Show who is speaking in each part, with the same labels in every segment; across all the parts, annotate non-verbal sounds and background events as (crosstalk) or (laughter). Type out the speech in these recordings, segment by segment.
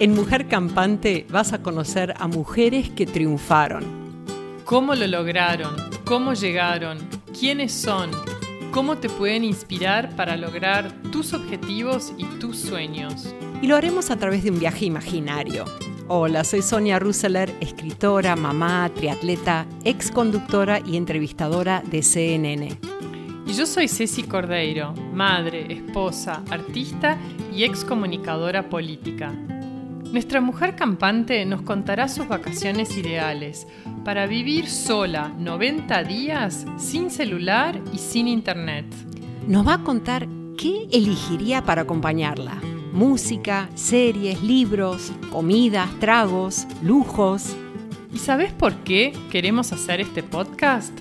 Speaker 1: En Mujer Campante vas a conocer a mujeres que triunfaron.
Speaker 2: ¿Cómo lo lograron? ¿Cómo llegaron? ¿Quiénes son? ¿Cómo te pueden inspirar para lograr tus objetivos y tus sueños?
Speaker 1: Y lo haremos a través de un viaje imaginario. Hola, soy Sonia Russeler, escritora, mamá, triatleta, ex conductora y entrevistadora de CNN.
Speaker 2: Y yo soy Ceci Cordeiro, madre, esposa, artista y ex comunicadora política. Nuestra mujer campante nos contará sus vacaciones ideales para vivir sola 90 días sin celular y sin internet.
Speaker 1: Nos va a contar qué elegiría para acompañarla. Música, series, libros, comidas, tragos, lujos.
Speaker 2: ¿Y sabes por qué queremos hacer este podcast?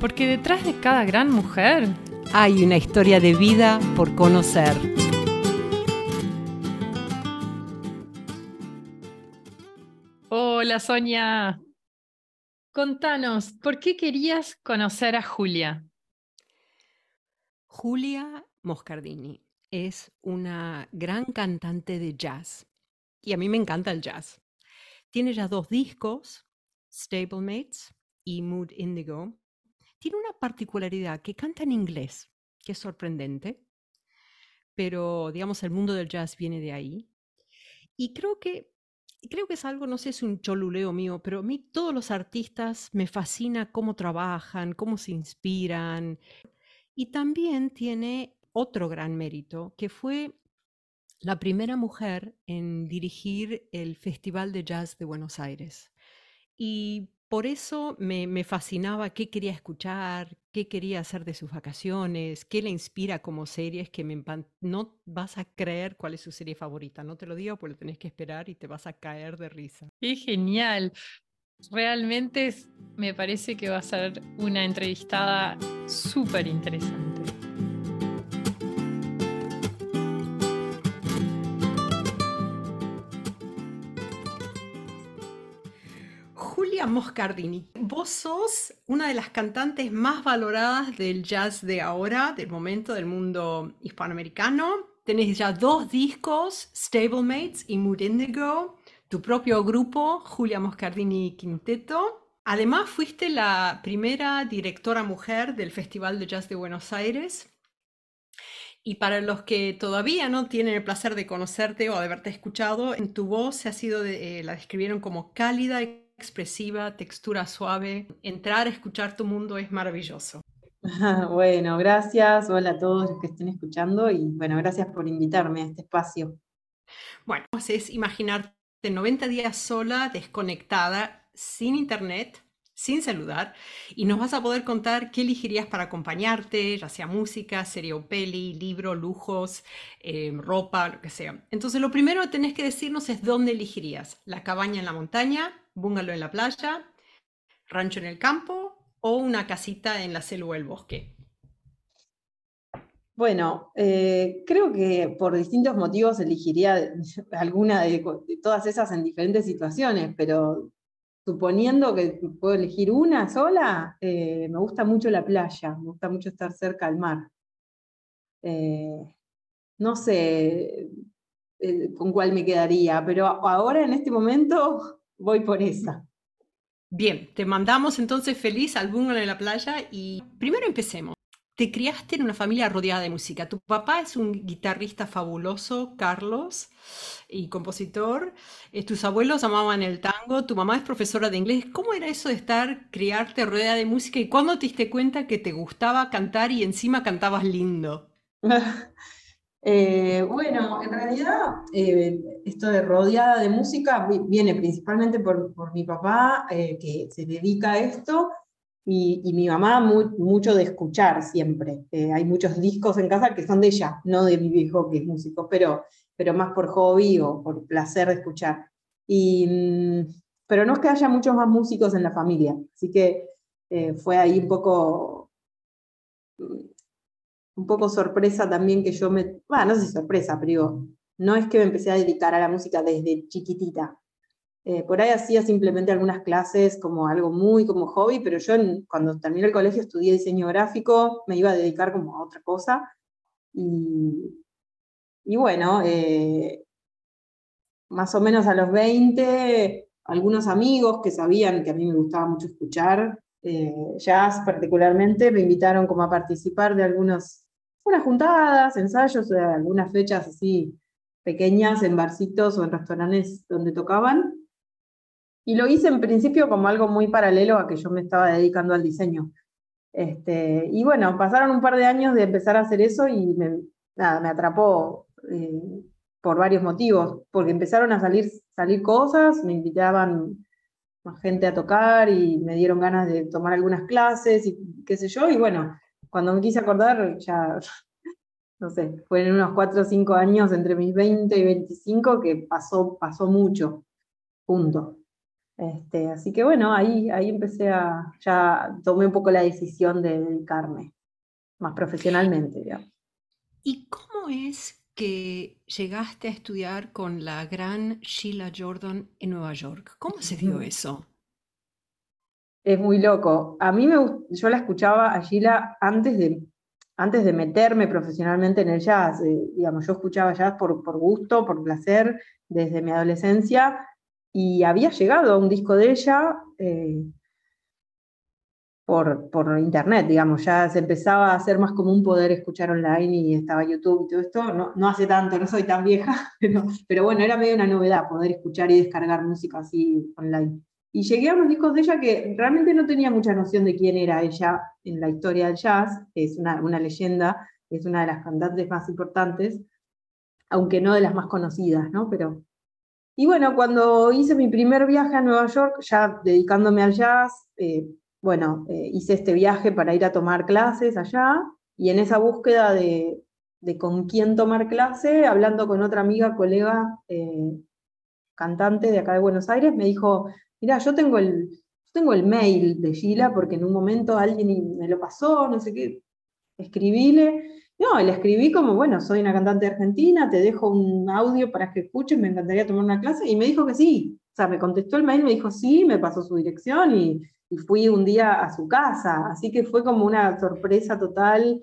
Speaker 2: Porque detrás de cada gran mujer
Speaker 1: hay una historia de vida por conocer.
Speaker 2: Hola Sonia. Contanos, ¿por qué querías conocer a Julia?
Speaker 1: Julia Moscardini es una gran cantante de jazz y a mí me encanta el jazz. Tiene ya dos discos, Stablemates y Mood Indigo. Tiene una particularidad que canta en inglés, que es sorprendente, pero digamos el mundo del jazz viene de ahí. Y creo que creo que es algo, no sé, es un choluleo mío, pero a mí todos los artistas me fascina cómo trabajan, cómo se inspiran. Y también tiene otro gran mérito, que fue la primera mujer en dirigir el Festival de Jazz de Buenos Aires. Y por eso me, fascinaba qué quería escuchar, qué quería hacer de sus vacaciones, qué le inspira como series que me no vas a creer cuál es su serie favorita. No te lo digo porque lo tenés que esperar y te vas a caer de risa.
Speaker 2: ¡Qué genial! Realmente me parece que va a ser una entrevistada súper interesante.
Speaker 1: Moscardini, vos sos una de las cantantes más valoradas del jazz de ahora, del momento del mundo hispanoamericano. Tenés ya dos discos, Stablemates y Mood Indigo, tu propio grupo, Julia Moscardini Quinteto. Además, fuiste la primera directora mujer del Festival de Jazz de Buenos Aires. Y para los que todavía no tienen el placer de conocerte o de haberte escuchado, en tu voz se ha sido, eh, la describieron como cálida y expresiva, textura suave. Entrar a escuchar tu mundo es maravilloso. (laughs)
Speaker 3: Bueno, gracias. Hola a todos los que estén escuchando y bueno, gracias por invitarme a este espacio.
Speaker 1: Bueno, es imaginarte 90 días sola, desconectada, sin internet, sin saludar, y nos vas a poder contar qué elegirías para acompañarte, ya sea música, serie o peli, libro, lujos, eh, ropa, lo que sea. Entonces, lo primero que tenés que decirnos es dónde elegirías, la cabaña en la montaña, bungalow en la playa, rancho en el campo o una casita en la selva o el bosque?
Speaker 3: Bueno, eh, creo que por distintos motivos elegiría (laughs) alguna de, todas esas en diferentes situaciones, pero suponiendo que puedo elegir una sola, eh, me gusta mucho la playa, me gusta mucho estar cerca al mar. Eh, no sé con cuál me quedaría, pero ahora en este momento voy por esa.
Speaker 1: Bien, te mandamos entonces feliz al en la playa y primero empecemos. Te criaste en una familia rodeada de música. Tu papá es un guitarrista fabuloso, Carlos, y compositor. Eh, tus abuelos amaban el tango. Tu mamá es profesora de inglés. ¿Cómo era eso de estar, criarte rodeada de música? ¿Y cuándo te diste cuenta que te gustaba cantar y encima cantabas lindo? (laughs)
Speaker 3: Eh, bueno, en realidad eh, esto de rodeada de música viene principalmente por, mi papá, eh, que se dedica a esto, y, mi mamá mucho de escuchar siempre. hay muchos discos en casa que son de ella, no de mi viejo que es músico, pero, pero más por hobby o por placer de escuchar. Y, mm, pero no es que haya muchos más músicos en la familia, así que fue ahí un poco un poco sorpresa también que yo me, bueno, no sé si sorpresa, pero no es que me empecé a dedicar a la música desde chiquitita. Eh, por ahí hacía simplemente algunas clases como algo muy como hobby, pero yo cuando terminé el colegio estudié diseño gráfico, me iba a dedicar como a otra cosa. Y, y bueno, eh, más o menos a los 20, algunos amigos que sabían que a mí me gustaba mucho escuchar eh, jazz particularmente, me invitaron como a participar de algunas unas juntadas, ensayos, de algunas fechas así pequeñas en barcitos o en restaurantes donde tocaban. Y lo hice en principio como algo muy paralelo a que yo me estaba dedicando al diseño. Este, y bueno, pasaron un par de años de empezar a hacer eso y me, nada, me atrapó eh, por varios motivos, porque empezaron a salir, salir cosas, me invitaban más gente a tocar y me dieron ganas de tomar algunas clases y qué sé yo, y bueno, cuando me quise acordar ya, (laughs) no sé, fueron unos 4 o 5 años entre mis 20 y 25 que pasó, pasó mucho, punto. Este, así que bueno, ahí, ahí empecé a, ya tomé un poco la decisión de dedicarme más profesionalmente.
Speaker 1: ¿Y cómo es que llegaste a estudiar con la gran Sheila Jordan en Nueva York? ¿Cómo se dio eso?
Speaker 3: Es muy loco. A mí me yo la escuchaba a Sheila antes de, antes de meterme profesionalmente en el jazz. Eh, digamos, yo escuchaba jazz por, por gusto, por placer, desde mi adolescencia y había llegado a un disco de ella eh, por, por, internet, digamos, ya se empezaba a hacer más común poder escuchar online y estaba YouTube y todo esto, no, no hace tanto, no soy tan vieja, (laughs) pero, pero, bueno, era medio una novedad poder escuchar y descargar música así online. Y llegué a unos discos de ella que realmente no tenía mucha noción de quién era ella en la historia del jazz, es una, una leyenda, es una de las cantantes más importantes, aunque no de las más conocidas, ¿no? Pero y bueno, cuando hice mi primer viaje a Nueva York, ya dedicándome al jazz, eh, bueno, eh, hice este viaje para ir a tomar clases allá y en esa búsqueda de, con quién tomar clase, hablando con otra amiga, colega, eh, cantante de acá de Buenos Aires, me dijo, mira, yo tengo el, tengo el mail de Sheila porque en un momento alguien me lo pasó, no sé qué, escribíle. No, le escribí como, bueno, soy una cantante argentina, te dejo un audio para que escuches, me encantaría tomar una clase, y me dijo que sí. O sea, me contestó el mail, me dijo sí, me pasó su dirección y, fui un día a su casa. Así que fue como una sorpresa total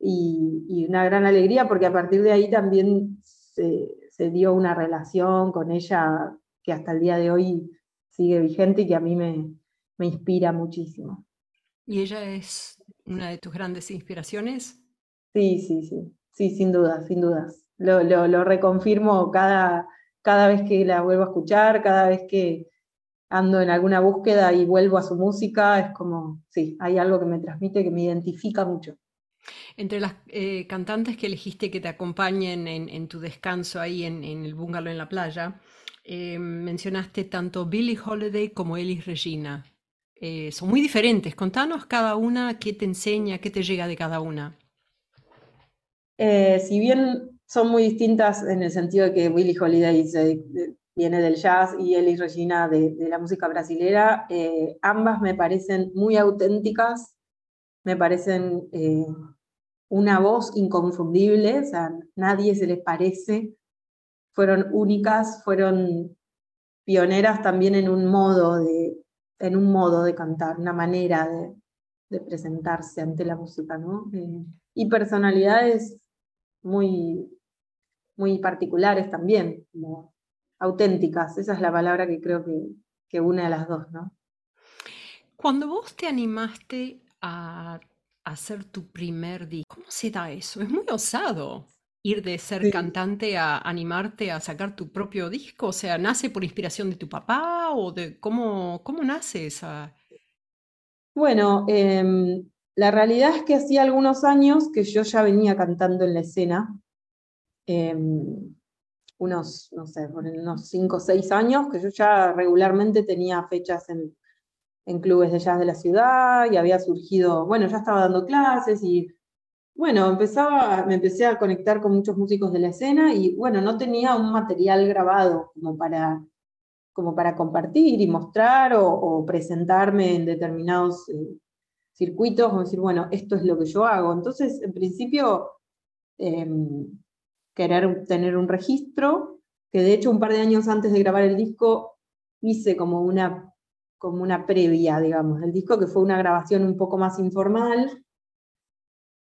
Speaker 3: y, una gran alegría, porque a partir de ahí también se, dio una relación con ella que hasta el día de hoy sigue vigente y que a mí me, me inspira muchísimo.
Speaker 1: ¿Y ella es una de tus grandes inspiraciones?
Speaker 3: Sí, sí, sí, sí, sin dudas, sin dudas. Lo, lo, reconfirmo cada, cada vez que la vuelvo a escuchar, cada vez que ando en alguna búsqueda y vuelvo a su música, es como, sí, hay algo que me transmite, que me identifica mucho.
Speaker 1: Entre las eh, cantantes que elegiste que te acompañen en, tu descanso ahí en, el bungalow en la playa, eh, mencionaste tanto Billie Holiday como Elis Regina. Eh, son muy diferentes. Contanos cada una qué te enseña, qué te llega de cada una.
Speaker 3: Si bien son muy distintas en el sentido de que Billie Holiday viene del jazz y Elis Regina de, la música brasilera, eh, ambas me parecen muy auténticas, me parecen eh, una voz inconfundible, o sea, nadie se les parece, fueron únicas, fueron pioneras también en un modo de, en un modo de cantar, una manera de, de presentarse ante la música, ¿no? y personalidades muy, muy particulares también, como auténticas. Esa es la palabra que creo que, que une a las dos, ¿no?
Speaker 1: Cuando vos te animaste a hacer tu primer disco, ¿cómo se da eso? Es muy osado ir de ser cantante a animarte a sacar tu propio disco? O sea, ¿nace por inspiración de tu papá o de cómo, cómo nace esa?
Speaker 3: Bueno, eh, la realidad es que hacía algunos años que yo ya venía cantando en la escena, em, unos, no sé, unos cinco o seis años, que yo ya regularmente tenía fechas en, clubes de jazz de la ciudad y había surgido, bueno, ya estaba dando clases y bueno, empezaba, me empecé a conectar con muchos músicos de la escena y bueno, no tenía un material grabado como para, como para compartir y mostrar o, presentarme en determinados eh, circuitos, como decir, bueno, esto es lo que yo hago. Entonces, en principio, em, querer tener un registro, que de hecho un par de años antes de grabar el disco hice como una, como una previa, digamos, del disco, que fue una grabación un poco más informal.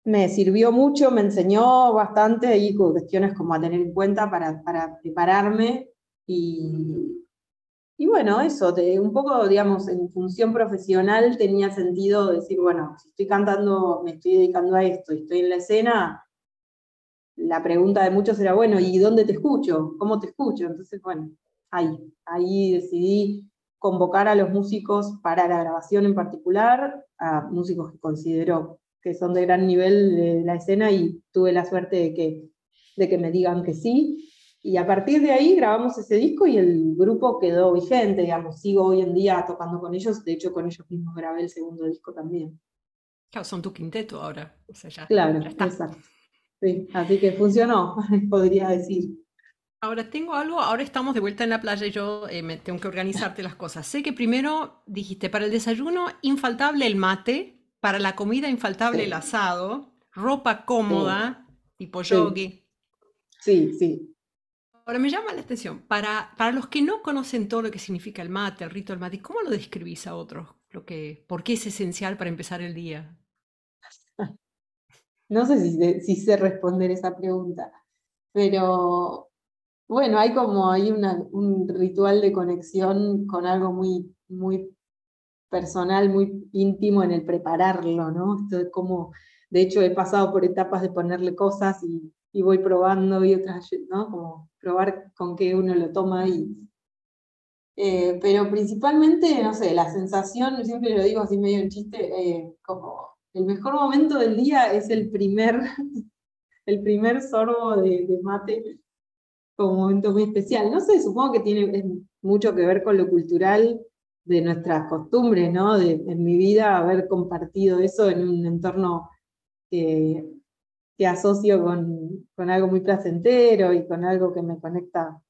Speaker 3: Me sirvió mucho, me enseñó bastante y cuestiones como a tener en cuenta para, para prepararme Y, y bueno, eso, un poco, digamos, en función profesional tenía sentido decir, bueno, si estoy cantando, me estoy dedicando a esto y estoy en la escena, la pregunta de muchos era, bueno, ¿y dónde te escucho? ¿Cómo te escucho? Entonces, bueno, ahí, ahí decidí convocar a los músicos para la grabación en particular, a músicos que considero que son de gran nivel de la escena y tuve la suerte de que, de que me digan que sí. Y a partir de ahí grabamos ese disco y el grupo quedó vigente, digamos, sigo hoy en día tocando con ellos, de hecho con ellos mismos grabé el segundo disco también.
Speaker 1: Claro, son tu quinteto ahora.
Speaker 3: claro, exacto. Sí, así que funcionó, (laughs) podría decir.
Speaker 1: Ahora tengo algo, ahora estamos de vuelta en la playa y yo eh, me tengo que organizarte las cosas. Sé que primero dijiste, para el desayuno, infaltable el mate, para la comida, infaltable el asado, ropa cómoda, tipo yogi.
Speaker 3: Sí, sí.
Speaker 1: Ahora me llama la atención, para, para los que no conocen todo lo que significa el mate, el rito del mate, ¿cómo lo describís a otros? Lo que, ¿Por qué es esencial para empezar el día?
Speaker 3: No sé si, si sé responder esa pregunta, pero bueno, hay como hay un ritual de conexión con algo muy, muy personal, muy íntimo en el prepararlo, ¿no? Esto es como, de hecho, he pasado por etapas de ponerle cosas y, y, voy probando y otras, ¿no? Como probar con qué uno lo toma y... Eh, pero principalmente, no sé, la sensación, siempre lo digo así medio en chiste, eh, como el mejor momento del día es el primer, el primer sorbo de, mate como momento muy especial. No sé, supongo que tiene mucho que ver con lo cultural de nuestras costumbres, ¿no? En mi vida haber compartido eso en un entorno que, asocio con algo muy placentero y con algo que me conecta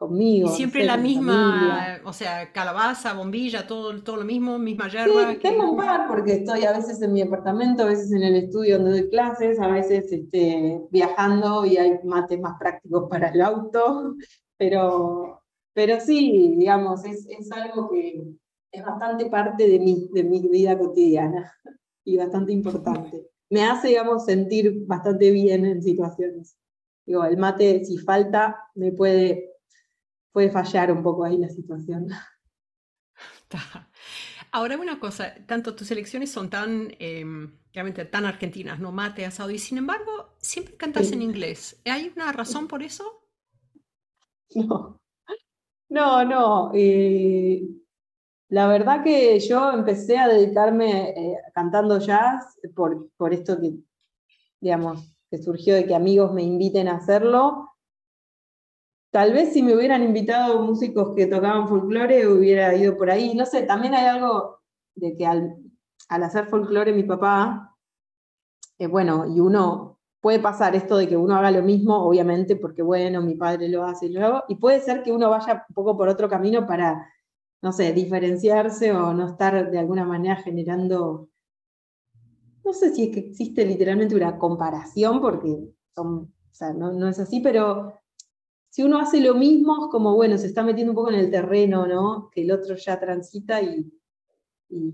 Speaker 3: conmigo.
Speaker 1: Y siempre la misma, o sea, calabaza, bombilla, todo, todo lo mismo, misma yerba.
Speaker 3: Sí, tengo un par porque estoy a veces en mi apartamento, a veces en el estudio donde doy clases, a veces este, viajando y hay mates más prácticos para el auto, (laughs) pero, pero sí, digamos, es, es algo que es bastante parte de mi, de mi vida cotidiana (laughs) y bastante importante. Me hace, digamos, sentir bastante bien en situaciones. Digo, el mate, si falta, me puede puede fallar un poco ahí la situación. (laughs)
Speaker 1: Ahora una cosa, tanto tus elecciones son tan, em, realmente tan argentinas, no mate, asado, y sin embargo siempre cantas en inglés. ¿Hay una razón por eso?
Speaker 3: No, no, no. Eh, la verdad que yo empecé a dedicarme eh, cantando jazz por, por esto que, digamos, que surgió de que amigos me inviten a hacerlo Tal vez si me hubieran invitado músicos que tocaban folclore hubiera ido por ahí. No sé, también hay algo de que al, hacer folclore mi papá, eh, bueno, y uno puede pasar esto de que uno haga lo mismo, obviamente, porque bueno, mi padre lo hace y lo hago, y puede ser que uno vaya un poco por otro camino para, no sé, diferenciarse o no estar de alguna manera generando, no sé si es que existe literalmente una comparación, porque son, o sea, no, no es así, pero si uno hace lo mismo, es como, bueno, se está metiendo un poco en el terreno, ¿no? Que el otro ya transita y,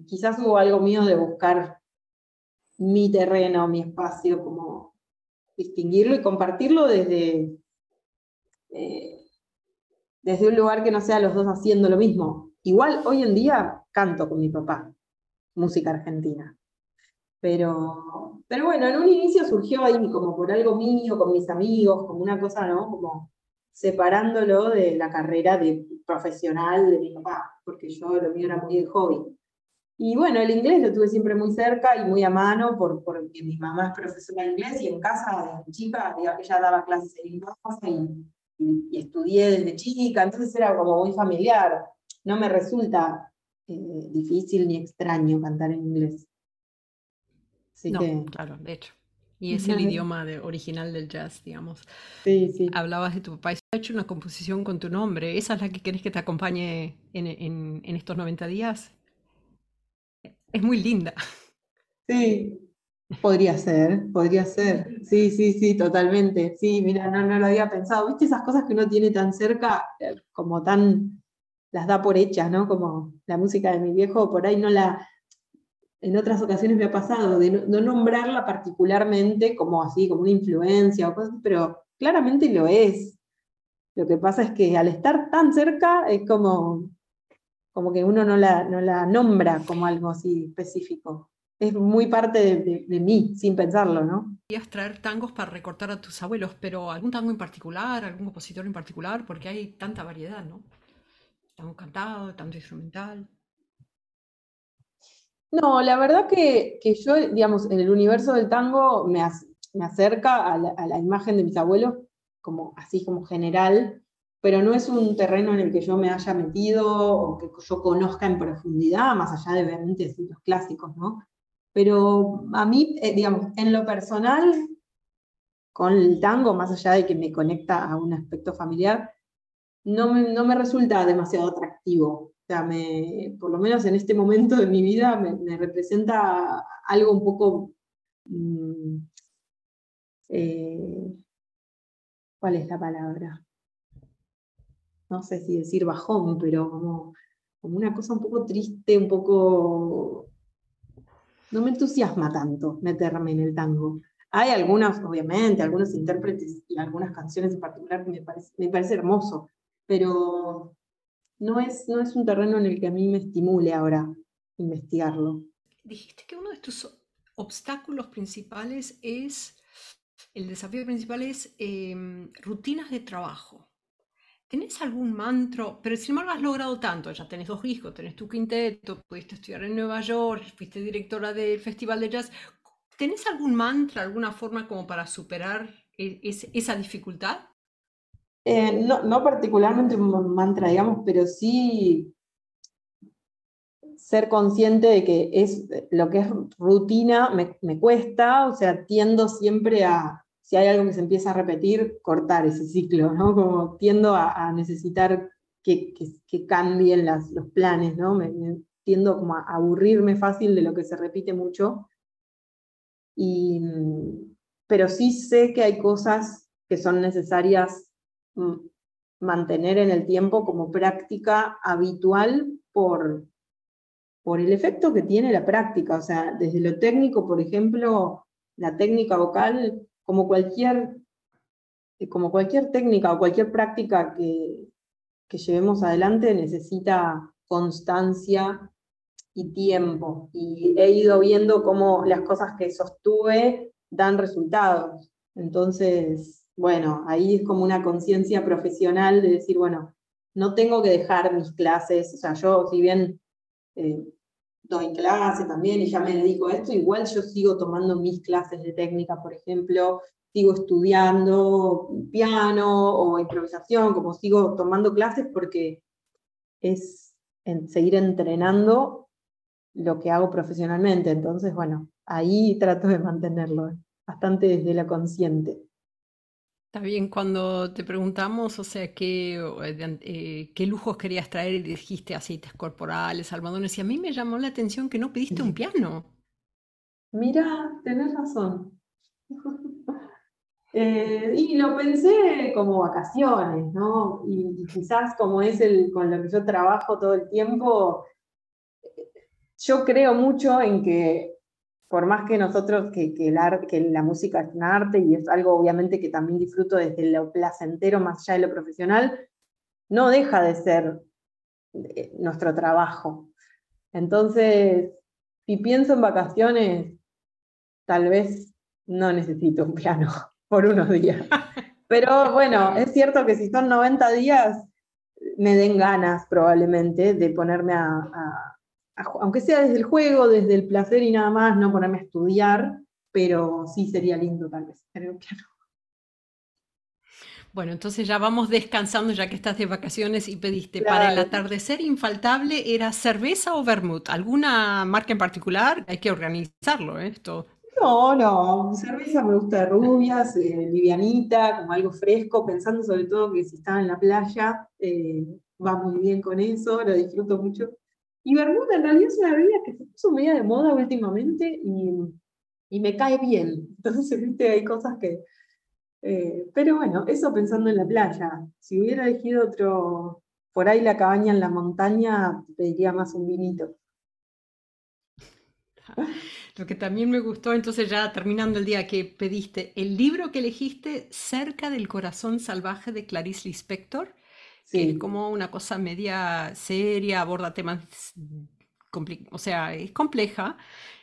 Speaker 3: quizás hubo algo mío de buscar mi terreno, mi espacio, como distinguirlo y compartirlo desde, eh, desde un lugar que no sea los dos haciendo lo mismo. Igual hoy en día canto con mi papá, música argentina. Pero, pero bueno, en un inicio surgió ahí como por algo mío, con mis amigos, como una cosa, ¿no? Como separándolo de la carrera de profesional de mi papá, porque yo lo mío era muy de hobby. Y bueno, el inglés lo tuve siempre muy cerca y muy a mano, por, porque mi mamá es profesora de inglés y en casa, desde chica, ella daba clases en inglés y, y, estudié desde chica, entonces era como muy familiar. No me resulta eh, difícil ni extraño cantar en inglés.
Speaker 1: no, claro, de hecho. Y es el idioma de, original del jazz, digamos.
Speaker 3: Sí, sí.
Speaker 1: Hablabas de tu papá y ha hecho una composición con tu nombre. ¿Esa es la que querés que te acompañe en, en, en estos 90 días? Es muy linda.
Speaker 3: Sí, podría ser, podría ser. Sí, sí, sí, totalmente. Sí, mira, no, no lo había pensado. ¿Viste esas cosas que uno tiene tan cerca, como tan, las da por hechas, ¿no? Como la música de mi viejo, por ahí no la, en otras ocasiones me ha pasado, de no, nombrarla particularmente como así, como una influencia o cosas, pero claramente lo es. Lo que pasa es que al estar tan cerca es como, como que uno no la, no la nombra como algo así específico. Es muy parte de, de, mí, sin pensarlo, ¿no?
Speaker 1: Querías traer tangos para recortar a tus abuelos, pero ¿algún tango en particular, algún compositor en particular? Porque hay tanta variedad, ¿no? Tango cantado, tango instrumental.
Speaker 3: No, la verdad que, que, yo, digamos, en el universo del tango me, me acerca a la, imagen de mis abuelos como así como general, pero no es un terreno en el que yo me haya metido o que yo conozca en profundidad, más allá de ver los clásicos, ¿no? Pero a mí, eh, digamos, en lo personal, con el tango, más allá de que me conecta a un aspecto familiar, no me, no me resulta demasiado atractivo. O sea, me, por lo menos en este momento de mi vida me, representa algo un poco mm, eh, ¿cuál es la palabra? No sé si decir bajón, pero como, una cosa un poco triste, un poco... No me entusiasma tanto meterme en el tango. Hay algunas, obviamente, algunos intérpretes y algunas canciones en particular que me parece, me parece hermoso, pero no es, no es un terreno en el que a mí me estimule ahora investigarlo.
Speaker 1: Dijiste que uno de tus obstáculos principales es el desafío principal es em, rutinas de trabajo. ¿Tenés algún mantra? Pero sin embargo has logrado tanto, ya tenés dos hijos, tenés tu quinteto, pudiste estudiar en Nueva York, fuiste directora del Festival de Jazz. ¿Tenés algún mantra, alguna forma como para superar e, esa dificultad?
Speaker 3: Eh, no, no particularmente un mantra, digamos, pero sí ser consciente de que es lo que es rutina me, me, cuesta, o sea, tiendo siempre a, si hay algo que se empieza a repetir, cortar ese ciclo, ¿no? Como tiendo a, necesitar que, que, cambien las, los planes, ¿no? Me, tiendo como a aburrirme fácil de lo que se repite mucho. Y, pero sí sé que hay cosas que son necesarias mantener en el tiempo como práctica habitual por, por el efecto que tiene la práctica. O sea, desde lo técnico, por ejemplo, la técnica vocal, como cualquier, como cualquier técnica o cualquier práctica que, que llevemos adelante, necesita constancia y tiempo. Y he ido viendo cómo las cosas que sostuve dan resultados. Entonces, bueno, ahí es como una conciencia profesional de decir, bueno, no tengo que dejar mis clases, o sea, yo si bien eh, doy clase también y ya me dedico a esto, igual yo sigo tomando mis clases de técnica, por ejemplo, sigo estudiando piano o improvisación, como sigo tomando clases porque es seguir entrenando lo que hago profesionalmente. Entonces, bueno, ahí trato de mantenerlo bastante desde la consciente.
Speaker 1: Está bien, cuando te preguntamos, o sea, qué, eh, qué lujos querías traer y dijiste aceites corporales, almohadones, y a mí me llamó la atención que no pediste un piano.
Speaker 3: Mira, tenés razón. (laughs) Eh, y lo pensé como vacaciones, ¿no? Y, quizás como es el con lo que yo trabajo todo el tiempo, yo creo mucho en que por más que nosotros, que, que, la música es un arte y es algo obviamente que también disfruto desde lo placentero más allá de lo profesional, no deja de ser eh, nuestro trabajo. Entonces, si pienso en vacaciones, tal vez no necesito un piano (laughs) por unos días. Pero bueno, es cierto que si son 90 días, me den ganas probablemente de ponerme a aunque sea desde el juego, desde el placer y nada más, no ponerme a estudiar, pero sí sería lindo tal vez tener un piano.
Speaker 1: Bueno, entonces ya vamos descansando ya que estás de vacaciones y pediste para el atardecer infaltable era cerveza o vermouth. ¿Alguna marca en particular? Hay que organizarlo ¿eh? esto.
Speaker 3: No, no, cerveza me gusta rubias, eh, livianita, como algo fresco, pensando sobre todo que si estaba en la playa, eh, va muy bien con eso, lo disfruto mucho. Y Bermuda en realidad es una bebida que se puso media de moda últimamente y, me cae bien. Entonces, (laughs) viste, hay cosas que... Eh, pero bueno, eso pensando en la playa. Si hubiera elegido otro, por ahí la cabaña en la montaña, pediría más un vinito.
Speaker 1: Lo que también me gustó, entonces ya terminando el día que pediste, el libro que elegiste, Cerca del corazón salvaje de Clarice Lispector, que es como una cosa media seria, aborda temas, o sea, es compleja,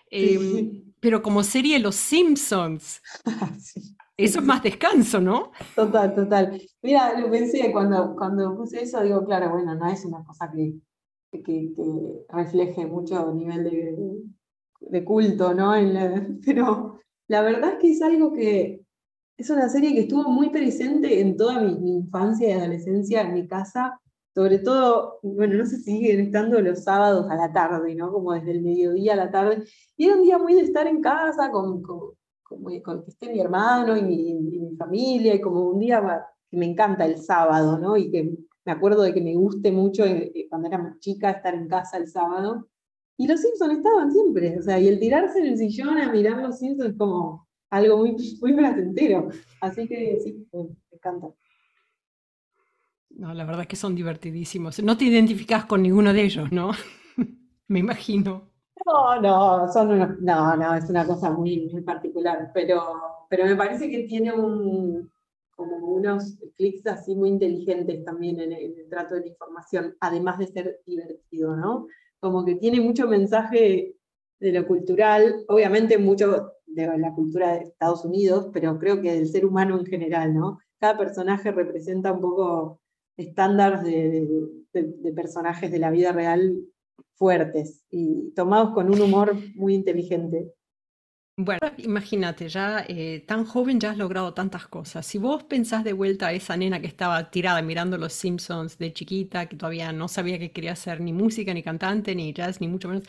Speaker 1: em, pero como serie Los Simpsons. (laughs) Eso es más descanso, ¿no?
Speaker 3: Total, total. Mira, lo pensé cuando, cuando puse eso, digo, claro, bueno, no es una cosa que, que, refleje mucho nivel de, de culto, ¿no? (laughs) pero la verdad es que es algo que es una serie que estuvo muy presente en toda mi, infancia y adolescencia en mi casa, sobre todo, bueno, no sé si siguen estando los sábados a la tarde, ¿no? Como desde el mediodía a la tarde. Y era un día muy de estar en casa con, con, con, esté mi hermano y mi, mi, familia, y como un día que me encanta el sábado, ¿no? Y que me acuerdo de que me guste mucho eh, eh, cuando era más chica estar en casa el sábado. Y los Simpsons estaban siempre, o sea, y el tirarse en el sillón a mirar los Simpsons es como algo muy, muy placentero. Así que sí, me encanta.
Speaker 1: No, la verdad es que son divertidísimos. No te identificas con ninguno de ellos, ¿no? (laughs) me imagino.
Speaker 3: No, no, son no, no, es una cosa muy, muy particular, pero, pero me parece que tiene un, como unos clics así muy inteligentes también en el, trato de la información, además de ser divertido, ¿no? Como que tiene mucho mensaje de lo cultural, obviamente mucho de la cultura de Estados Unidos, pero creo que del ser humano en general, ¿no? Cada personaje representa un poco estándares de personajes de la vida real fuertes y tomados con un humor muy inteligente.
Speaker 1: Bueno, imagínate, ya eh, tan joven ya has logrado tantas cosas. Si vos pensás de vuelta a esa nena que estaba tirada mirando los Simpsons de chiquita, que todavía no sabía que quería ser ni música, ni cantante, ni jazz, ni mucho menos,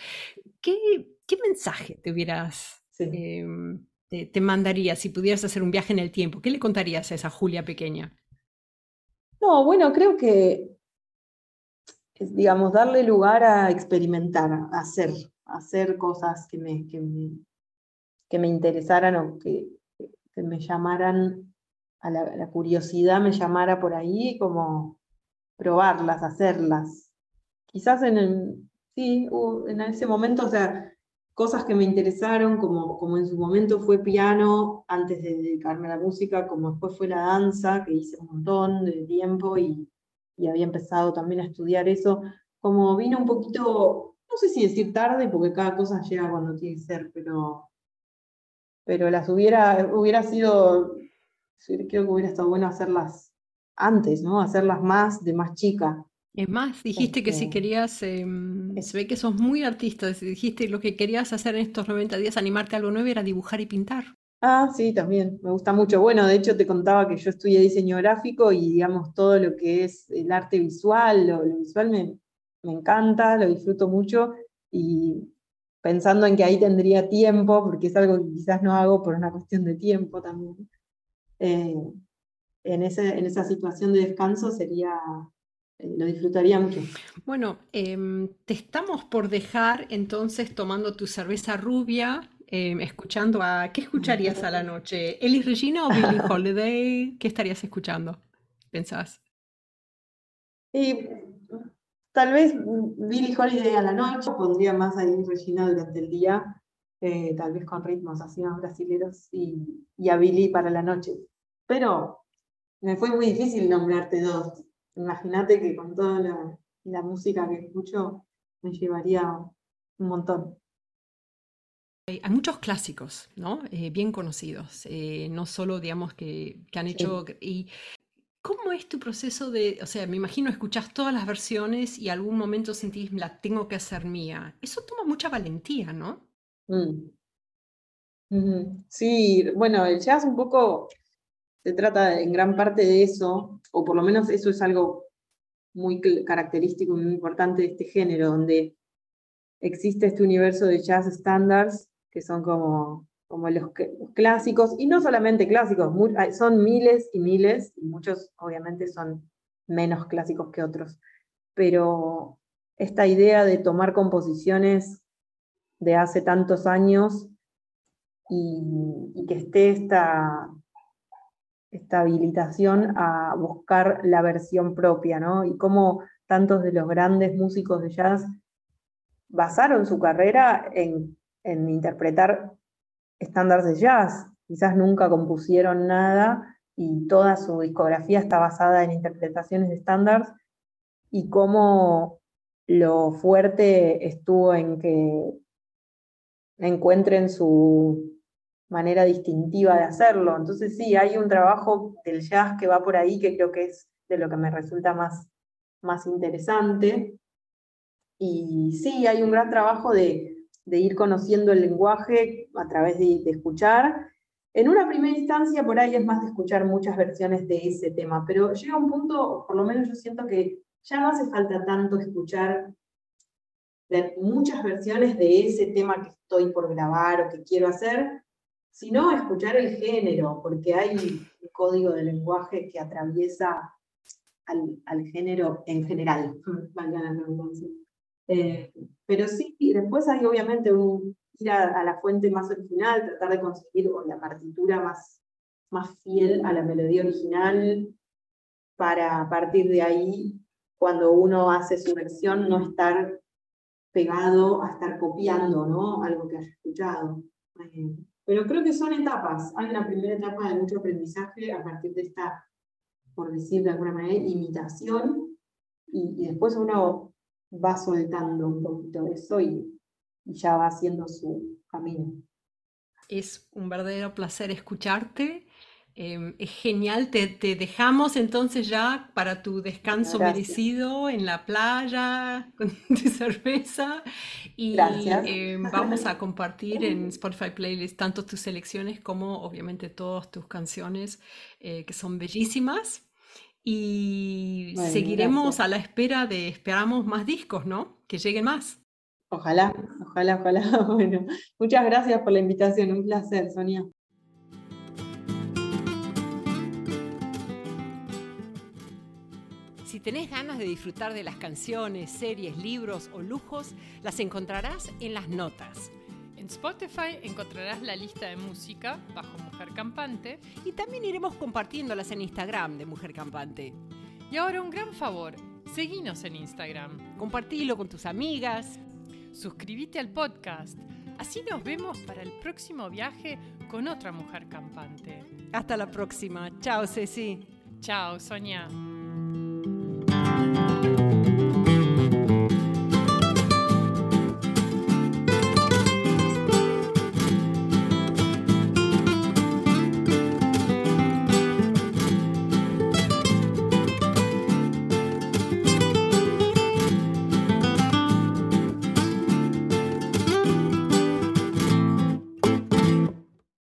Speaker 1: ¿qué, qué mensaje te hubieras, em, te, te mandarías si pudieras hacer un viaje en el tiempo? ¿Qué le contarías a esa Julia pequeña?
Speaker 3: No, bueno, creo que, digamos, darle lugar a experimentar, a hacer, a hacer cosas que me, que me que me interesaran o que, me llamaran, a la, curiosidad me llamara por ahí, como probarlas, hacerlas. Quizás en, el, sí, en ese momento, o sea, cosas que me interesaron, como, como en su momento fue piano, antes de dedicarme a la música, como después fue la danza, que hice un montón de tiempo y, y había empezado también a estudiar eso, como vino un poquito, no sé si decir tarde, porque cada cosa llega cuando tiene que ser, pero pero las hubiera, hubiera sido, creo que hubiera estado bueno hacerlas antes, ¿no? Hacerlas más de más chica.
Speaker 1: Es más, dijiste que si este, querías, em, se ve que sos muy artista, dijiste lo que querías hacer en estos 90 días, animarte a algo nuevo, era dibujar y pintar.
Speaker 3: Ah, sí, también, me gusta mucho. Bueno, de hecho te contaba que yo estudié diseño gráfico y digamos todo lo que es el arte visual, lo, lo visual me, me encanta, lo disfruto mucho y pensando en que ahí tendría tiempo, porque es algo que quizás no hago por una cuestión de tiempo también. Eh, en, ese, en esa situación de descanso sería, lo disfrutaría mucho.
Speaker 1: Bueno, em, te estamos por dejar entonces tomando tu cerveza rubia, em, escuchando a... ¿Qué escucharías a la (laughs) noche? ¿Elis Regina o Billie Holiday? ¿Qué estarías escuchando? ¿Pensás?
Speaker 3: Y Tal vez Billy Holiday a la noche, pondría más ahí Regina durante el día, eh, tal vez con ritmos así más brasileños, y, y, a Billy para la noche. Pero me fue muy difícil nombrarte dos. Imagínate que con toda la, música que escucho me llevaría un montón.
Speaker 1: Hay muchos clásicos, ¿no? Eh, bien conocidos, eh, no solo, digamos, que, que han hecho... Y ¿Cómo es tu proceso de, o sea, me imagino escuchás todas las versiones y algún momento sentís, la tengo que hacer mía? Eso toma mucha valentía, ¿no? Mm.
Speaker 3: Sí, bueno, el jazz un poco se trata en gran parte de eso, o por lo menos eso es algo muy característico muy importante de este género, donde existe este universo de jazz standards, que son como como los, clásicos, y no solamente clásicos, son miles y miles, y muchos obviamente son menos clásicos que otros, pero esta idea de tomar composiciones de hace tantos años y, que esté esta, esta habilitación a buscar la versión propia, ¿no? Y cómo tantos de los grandes músicos de jazz basaron su carrera en en interpretar estándares de jazz. Quizás nunca compusieron nada y toda su discografía está basada en interpretaciones de estándares y cómo lo fuerte estuvo en que encuentren su manera distintiva de hacerlo. Entonces sí, hay un trabajo del jazz que va por ahí que creo que es de lo que me resulta más, más interesante. Y sí, hay un gran trabajo de, de ir conociendo el lenguaje a través de, de, escuchar. En una primera instancia, por ahí es más de escuchar muchas versiones de ese tema, pero llega un punto, por lo menos yo siento que ya no hace falta tanto escuchar muchas versiones de ese tema que estoy por grabar o que quiero hacer, sino escuchar el género, porque hay un código de lenguaje que atraviesa al, al género en general, (laughs) eh, pero sí, después hay obviamente un, ir a, a, la fuente más original, tratar de conseguir la partitura más, más fiel a la melodía original, para a partir de ahí, cuando uno hace su versión, no estar pegado a estar copiando ¿no? algo que haya escuchado. Eh, pero creo que son etapas. Hay una primera etapa de mucho aprendizaje a partir de esta, por decir de alguna manera, imitación, y, y después uno va soltando un poquito eso y, y ya va haciendo su camino.
Speaker 1: Es un verdadero placer escucharte eh, es genial, te, te, dejamos entonces ya para tu descanso Gracias. merecido en la playa (laughs) con tu cerveza y eh, vamos a compartir en Spotify Playlist tanto tus selecciones como obviamente todas tus canciones eh, que son bellísimas y bueno, seguiremos gracias. a la espera de, esperamos más discos, ¿no? Que lleguen más.
Speaker 3: Ojalá, ojalá, ojalá. (laughs) Bueno, muchas gracias por la invitación, un placer, Sonia.
Speaker 1: Tenés ganas de disfrutar de las canciones, series, libros o lujos, las encontrarás en las notas.
Speaker 2: En Spotify encontrarás la lista de música bajo Mujer Campante
Speaker 1: y también iremos compartiéndolas en Instagram de Mujer Campante.
Speaker 2: Y ahora un gran favor, seguinos en Instagram.
Speaker 1: Compartilo con tus amigas.
Speaker 2: Suscríbete al podcast. Así nos vemos para el próximo viaje con otra mujer campante.
Speaker 1: Hasta la próxima. Chao, Ceci.
Speaker 2: Chao, Sonia.